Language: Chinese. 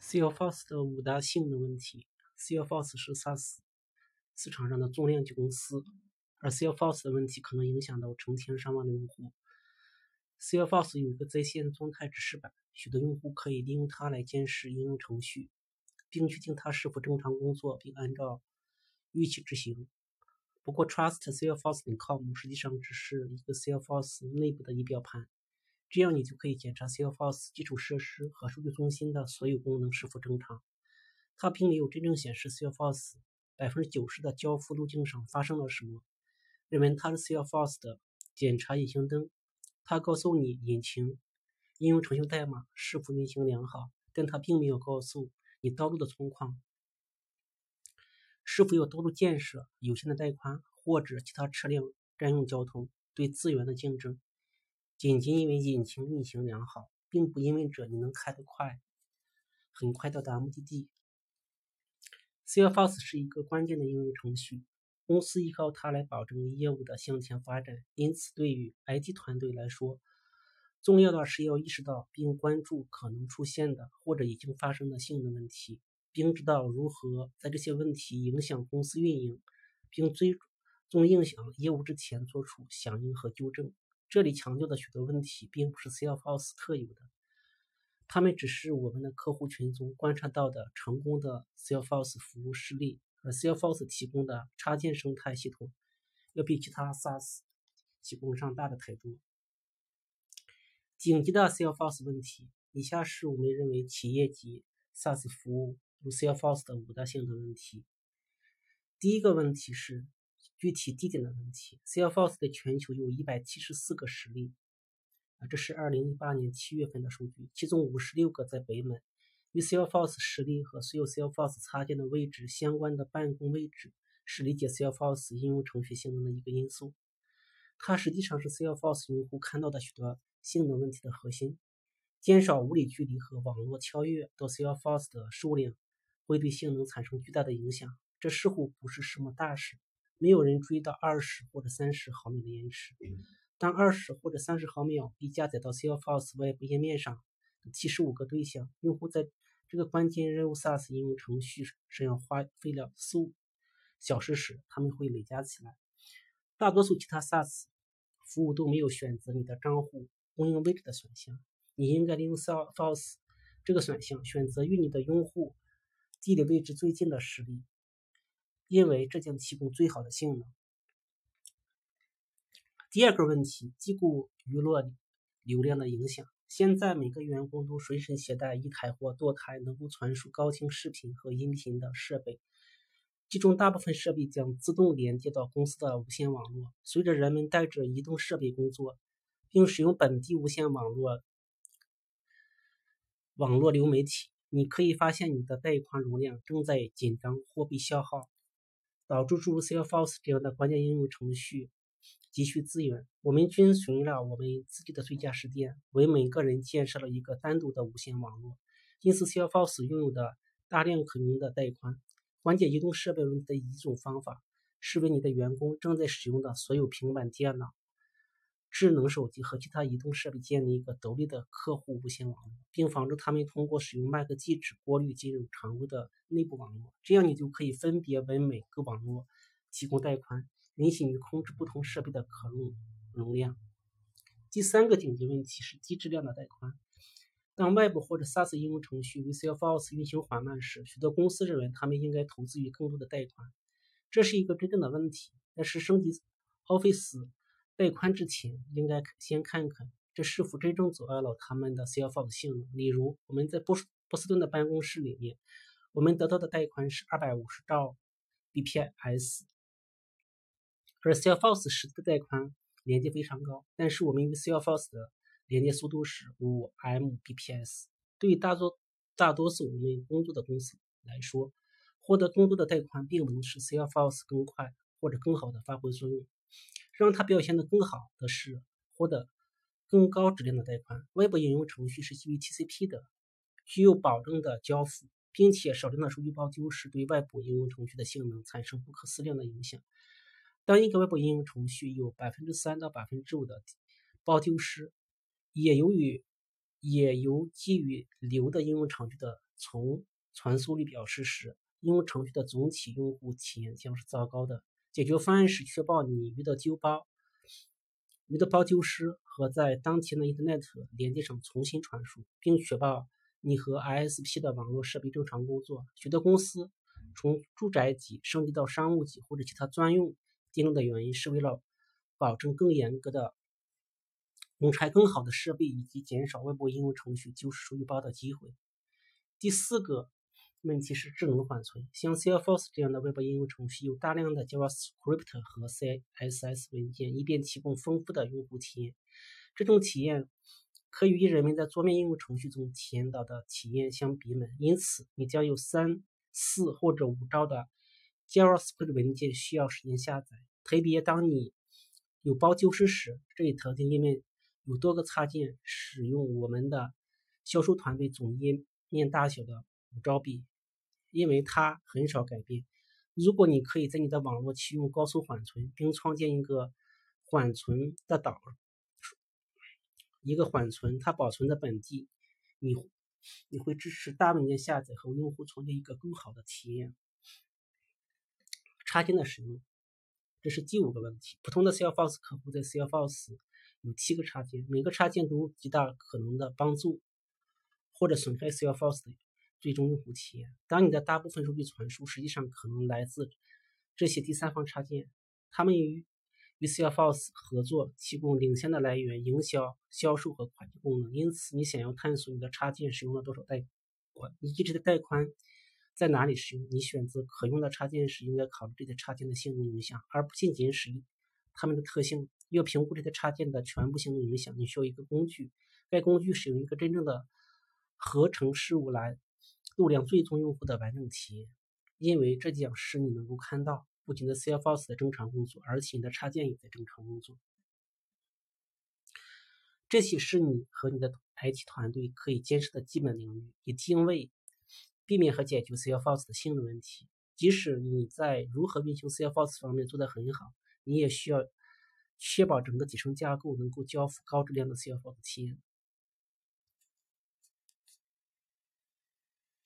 Salesforce 的五大性能问题。Salesforce 是 SaaS 市场上的重量级公司，而 Salesforce 的问题可能影响到成千上万的用户。Salesforce 有一个在线状态指示板，许多用户可以利用它来监视应用程序，并确定它是否正常工作，并按照预期执行。不过，Trust Salesforce.com 实际上只是一个 Salesforce 内部的仪表盘。这样，你就可以检查 Salesforce 基础设施和数据中心的所有功能是否正常。它并没有真正显示 Salesforce 百分之九十的交付路径上发生了什么。认为它是 Salesforce 的检查隐形灯，它告诉你引擎应用程序代码是否运行良好，但它并没有告诉你道路的状况是否有道路建设、有限的带宽或者其他车辆占用交通、对资源的竞争。仅仅因为引擎运行良好，并不意味着你能开得快，很快到达目的地。Salesforce 是一个关键的应用程序，公司依靠它来保证业务的向前发展。因此，对于 IT 团队来说，重要的是要意识到并关注可能出现的或者已经发生的性能问题，并知道如何在这些问题影响公司运营，并最终影响业务之前做出响应和纠正。这里强调的许多问题，并不是 Salesforce 特有的，他们只是我们的客户群中观察到的成功的 Salesforce 服务实例。而 Salesforce 提供的插件生态系统，要比其他 SaaS 提供上大的太多。顶级的 Salesforce 问题，以下是我们认为企业级 SaaS 服务如 Salesforce 的五大性能问题。第一个问题是。具体地点的问题，Salesforce 在全球有一百七十四个实例，啊，这是二零一八年七月份的数据，其中五十六个在北美。与 Salesforce 实例和所有 Salesforce 插件的位置相关的办公位置，是理解 Salesforce 应用程序性能的一个因素。它实际上是 Salesforce 用户看到的许多性能问题的核心。减少物理距离和网络跳跃到 Salesforce 的数量，会对性能产生巨大的影响。这似乎不是什么大事。没有人注意到二十或者三十毫秒的延迟。当二十或者三十毫秒被加载到 Salesforce 外部页面上的七十五个对象，用户在这个关键任务 SaaS 应用程序上要花费了四五小时时，他们会累加起来。大多数其他 SaaS 服务都没有选择你的账户供应位置的选项。你应该利用 Salesforce 这个选项，选择与你的用户地理位置最近的实例。因为这将提供最好的性能。第二个问题，机构娱乐流量的影响。现在每个员工都随身携带一台或多台能够传输高清视频和音频的设备，其中大部分设备将自动连接到公司的无线网络。随着人们带着移动设备工作，并使用本地无线网络网络流媒体，你可以发现你的带宽容量正在紧张或被消耗。导致诸如 Salesforce 这样的关键应用程序急需资源。我们遵循了我们自己的最佳实践，为每个人建设了一个单独的无线网络。因此，Salesforce 拥有的大量可用的带宽。缓解移动设备问题的一种方法，是为你的员工正在使用的所有平板电脑。智能手机和其他移动设备建立一个独立的客户无线网络，并防止他们通过使用 MAC 地址过滤进入常规的内部网络。这样，你就可以分别为每个网络提供带宽，允许你控制不同设备的可用容量。第三个紧急问题是低质量的带宽。当外部或者 SaaS 应用程序与 Salesforce 运行缓慢时，许多公司认为他们应该投资于更多的带宽。这是一个真正的问题。但是升级 Office。带宽之前，应该先看看这是否真正阻碍了他们的 Salesforce 性能。例如，我们在波波士顿的办公室里面，我们得到的带宽是二百五十兆 bps，而 Salesforce 实际的带宽连接非常高，但是我们与 Salesforce 的连接速度是五 mbps。对于大多大多数我们工作的公司来说，获得更多的带宽并不能使 Salesforce 更快或者更好的发挥作用。让它表现得更好的是获得更高质量的带宽。外部应用程序是基于 TCP 的，具有保证的交付，并且少量的数据包丢失对外部应用程序的性能产生不可思量的影响。当一个外部应用程序有百分之三到百分之五的包丢失，也由于也由基于流的应用程序的从传输率表示时，应用程序的总体用户体验将是糟糕的。解决方案是确保你遇到丢包、遇到包丢失和在当前的 Internet 连接上重新传输，并确保你和 ISP 的网络设备正常工作。许多公司从住宅级升级到商务级或者其他专用电路的原因，是为了保证更严格的。用拆更好的设备，以及减少外部应用程序丢失数据包的机会。第四个问题是智能缓存。像 Salesforce 这样的外部应用程序有大量的 JavaScript 和 CSS 文件，以便提供丰富的用户体验。这种体验可与人们在桌面应用程序中体验到的体验相比美，因此你将有三、四或者五兆的 JavaScript 文件需要时间下载。特别当你有包丢失时，这一特定页面。有多个插件使用我们的销售团队总页面大小的五兆币，因为它很少改变。如果你可以在你的网络启用高速缓存，并创建一个缓存的档，一个缓存它保存在本地，你你会支持大文件下载和用户创建一个更好的体验。插件的使用，这是第五个问题。普通的 Salesforce 客户在 Salesforce。有七个插件，每个插件都极大可能的帮助或者损害 Salesforce 的最终用户体验。当你的大部分数据传输实际上可能来自这些第三方插件，他们与与 Salesforce 合作，提供领先的来源、营销、销售和会计功能。因此，你想要探索你的插件使用了多少带宽，以及这个带宽在哪里使用。你选择可用的插件时，应该考虑这些插件的性能影响，而不仅仅是它们的特性。要评估这些插件的全部性能影响，你需要一个工具。该工具使用一个真正的合成事物来度量最终用户的完整体验，因为这将使你能够看到不仅的 Salesforce 在正常工作，而且你的插件也在正常工作。这些是你和你的 IT 团队可以监视的基本领域，以定位、避免和解决 Salesforce 的性能问题。即使你在如何运行 Salesforce 方面做得很好，你也需要。确保整个底层架构能够交付高质量的 Salesforce 体验。